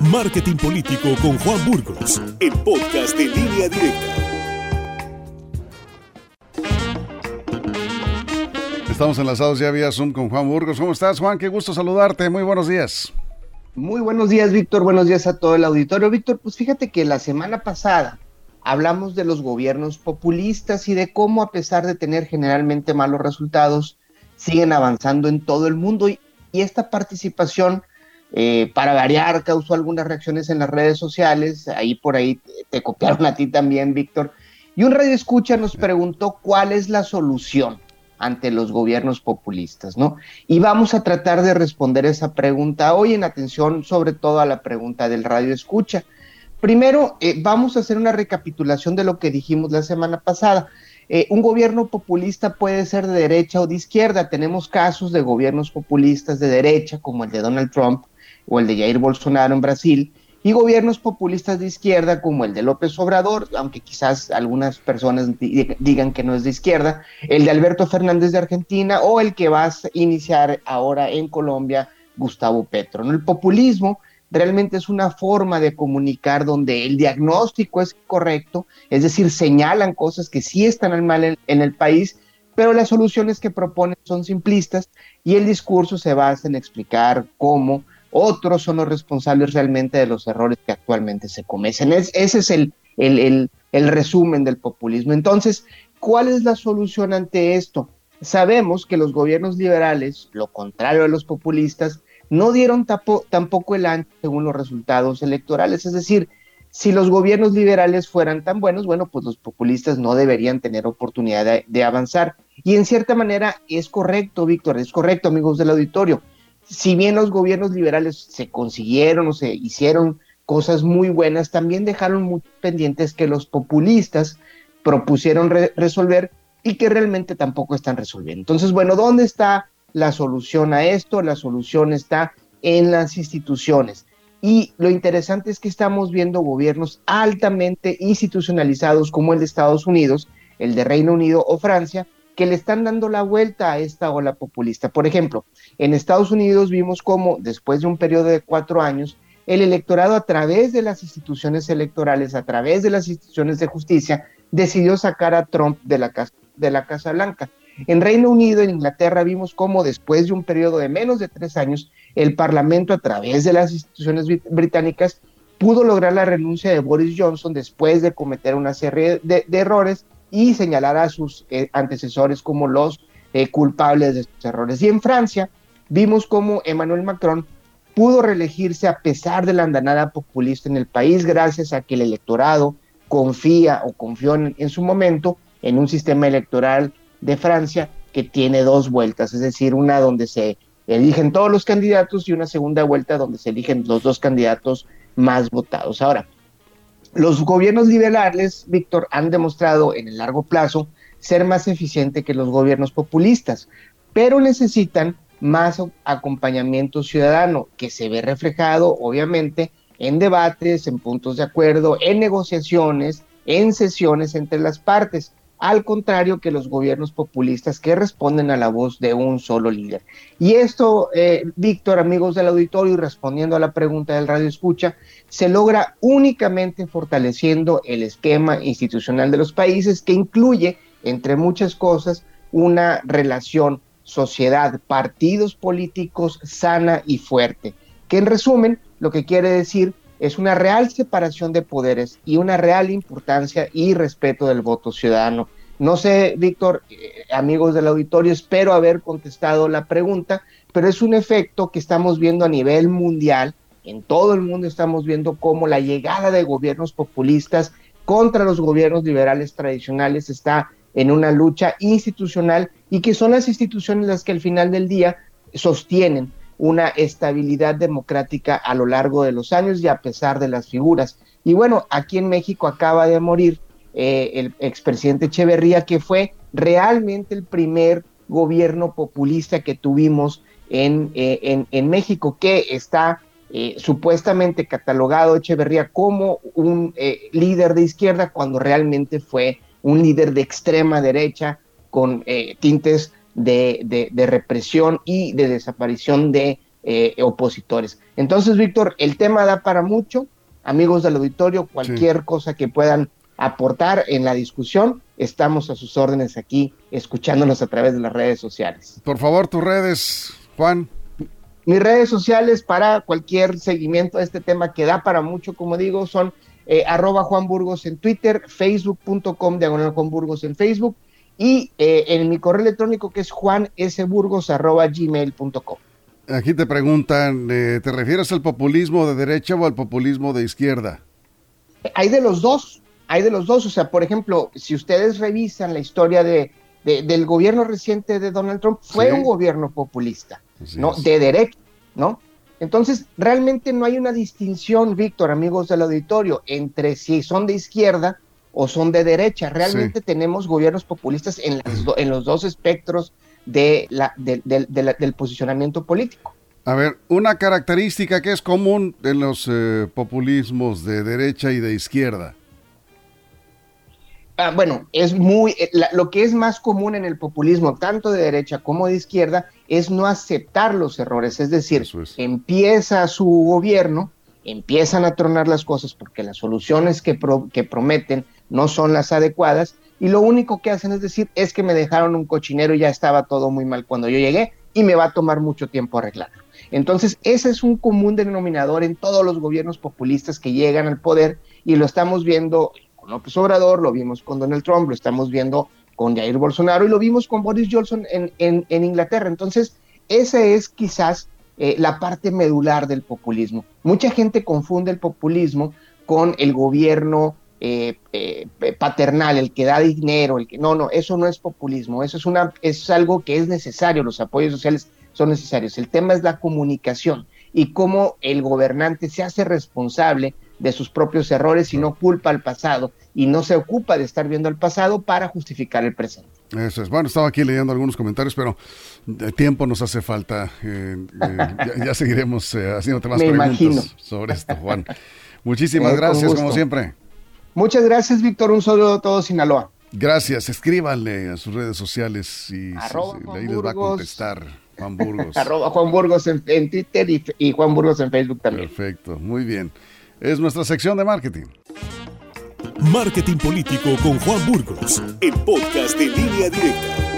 Marketing Político con Juan Burgos, el podcast de línea directa. Estamos enlazados ya vía Zoom con Juan Burgos. ¿Cómo estás, Juan? Qué gusto saludarte. Muy buenos días. Muy buenos días, Víctor. Buenos días a todo el auditorio. Víctor, pues fíjate que la semana pasada hablamos de los gobiernos populistas y de cómo, a pesar de tener generalmente malos resultados, siguen avanzando en todo el mundo. Y, esta participación, eh, para variar, causó algunas reacciones en las redes sociales. Ahí por ahí te, copiaron a ti también, Víctor. Y un radio escucha nos preguntó cuál es la solución ante los gobiernos populistas, ¿no? Y vamos a tratar de responder esa pregunta hoy en atención sobre todo a la pregunta del radio escucha. Primero, eh, vamos a hacer una recapitulación de lo que dijimos la semana pasada. Eh, un gobierno populista puede ser de derecha o de izquierda. Tenemos casos de gobiernos populistas de derecha, como el de Donald Trump o el de Jair Bolsonaro en Brasil, y gobiernos populistas de izquierda como el de López Obrador, aunque quizás algunas personas digan que no es de izquierda, el de Alberto Fernández de Argentina o el que va a iniciar ahora en Colombia, Gustavo Petro. El populismo realmente es una forma de comunicar donde el diagnóstico es correcto, es decir, señalan cosas que sí están mal en, en el país, pero las soluciones que proponen son simplistas y el discurso se basa en explicar cómo otros son los responsables realmente de los errores que actualmente se cometen. ese es el, el, el, resumen del populismo. Entonces, ¿cuál es la solución ante esto? Sabemos que los gobiernos liberales, lo contrario de los populistas, no dieron tampoco el ancho según los resultados electorales. Es decir, si los gobiernos liberales fueran tan buenos, bueno, pues los populistas no deberían tener oportunidad de, de avanzar. Y en cierta manera es correcto, Víctor, es correcto, amigos del auditorio si bien los gobiernos liberales se consiguieron o se hicieron cosas muy buenas, también dejaron muy pendientes que los populistas propusieron resolver y que realmente tampoco están resolviendo. Entonces, bueno, ¿dónde está la solución a esto? La solución está en las instituciones. Y lo interesante es que estamos viendo gobiernos altamente institucionalizados como el de Estados Unidos, el de Reino Unido o Francia, que le están dando la vuelta a esta ola populista. Por ejemplo, en Estados Unidos vimos cómo después de un periodo de cuatro años, el electorado a través de las instituciones electorales, a través de las instituciones de justicia, decidió sacar a Trump de la Casa, de la casa Blanca. En Reino Unido, en Inglaterra, vimos cómo después de un periodo de menos de tres años, el Parlamento, a través de las instituciones británicas, pudo lograr la renuncia de Boris Johnson después de cometer una serie de errores y señalar a sus eh, antecesores como los eh, culpables de estos errores. Y en Francia vimos cómo Emmanuel Macron pudo reelegirse a pesar de la andanada populista en el país gracias a que el electorado confía o confió en, en su momento en un sistema electoral de Francia que tiene dos vueltas, es decir, una donde se eligen todos los candidatos y una segunda vuelta donde se eligen los dos candidatos más votados. Ahora, los gobiernos liberales, Víctor, han demostrado en el largo plazo ser más eficientes que los gobiernos populistas, pero necesitan más acompañamiento ciudadano que se ve reflejado, obviamente, en debates, en puntos de acuerdo, en negociaciones, en sesiones entre las partes al contrario que los gobiernos populistas que responden a la voz de un solo líder. Y esto, eh, Víctor, amigos del auditorio, y respondiendo a la pregunta del radio escucha, se logra únicamente fortaleciendo el esquema institucional de los países que incluye, entre muchas cosas, una relación sociedad, partidos políticos sana y fuerte, que en resumen lo que quiere decir es una real separación de poderes y una real importancia y respeto del voto ciudadano. No sé, Víctor, eh, amigos del auditorio, espero haber contestado la pregunta, pero es un efecto que estamos viendo a nivel mundial. En todo el mundo estamos viendo cómo la llegada de gobiernos populistas contra los gobiernos liberales tradicionales está en una lucha institucional y que son las instituciones las que al final del día sostienen una estabilidad democrática a lo largo de los años y a pesar de las figuras. Y bueno, aquí en México acaba de morir eh, el expresidente Echeverría, que fue realmente el primer gobierno populista que tuvimos en, eh, en, México, que está eh, supuestamente catalogado Echeverría como un líder de izquierda cuando realmente fue un líder de extrema derecha con tintes de, represión y de desaparición de eh, opositores. Entonces, Víctor, el tema da para mucho. Amigos del auditorio, cualquier cosa que puedan aportar en la discusión, estamos a sus órdenes aquí, escuchándonos a través de las redes sociales. Por favor, tus redes, Juan. Mis redes sociales para cualquier seguimiento de este tema que da para mucho, como digo, son eh, arroba Juan Burgos en Twitter, facebook.com diagonal Juan Burgos en Facebook y eh, en mi correo electrónico que es juansburgos arroba gmail.com. Aquí te preguntan, eh, ¿te refieres al populismo de derecha o al populismo de izquierda? Hay de los dos, hay de los dos. O sea, por ejemplo, si ustedes revisan la historia de, del gobierno reciente de Donald Trump, fue un gobierno populista, ¿no? De derecha, ¿no? Entonces, realmente no hay una distinción, Víctor, amigos del auditorio, entre si son de izquierda o son de derecha. Realmente tenemos gobiernos populistas en, en, los dos espectros de la, del posicionamiento político. A ver, una característica que es común en los eh, populismos de derecha y de izquierda. Ah, bueno, es muy, eh, lo que es más común en el populismo, tanto de derecha como de izquierda, es no aceptar los errores. Es decir, empieza su gobierno, empiezan a tronar las cosas porque las soluciones que, que prometen no son las adecuadas y lo único que hacen es decir, es que me dejaron un cochinero y ya estaba todo muy mal cuando yo llegué y me va a tomar mucho tiempo arreglarlo. Entonces, ese es un común denominador en todos los gobiernos populistas que llegan al poder y lo estamos viendo López Obrador, lo vimos con Donald Trump, lo estamos viendo con Jair Bolsonaro y lo vimos con Boris Johnson en, en, Inglaterra. Entonces, esa es quizás eh, la parte medular del populismo. Mucha gente confunde el populismo con el gobierno eh, eh, paternal, el que da dinero, el que no, no, eso no es populismo, eso es una, es algo que es necesario, los apoyos sociales son necesarios. El tema es la comunicación y cómo el gobernante se hace responsable de sus propios errores y no culpa al pasado y no se ocupa de estar viendo el pasado para justificar el presente. Eso es. Bueno, estaba aquí leyendo algunos comentarios, pero de tiempo nos hace falta. Eh, eh, ya, seguiremos eh, haciéndote más preguntas sobre esto, Juan. Muchísimas gracias, como siempre. Muchas gracias, Víctor. Un saludo a todos, Sinaloa. Gracias. Escríbanle a sus redes sociales y ahí les va a contestar. Juan Burgos. Arroba Juan Burgos en, Twitter y Juan Burgos en Facebook también. Perfecto, muy bien es nuestra sección de marketing. Marketing Político con Juan Burgos, el podcast de línea directa.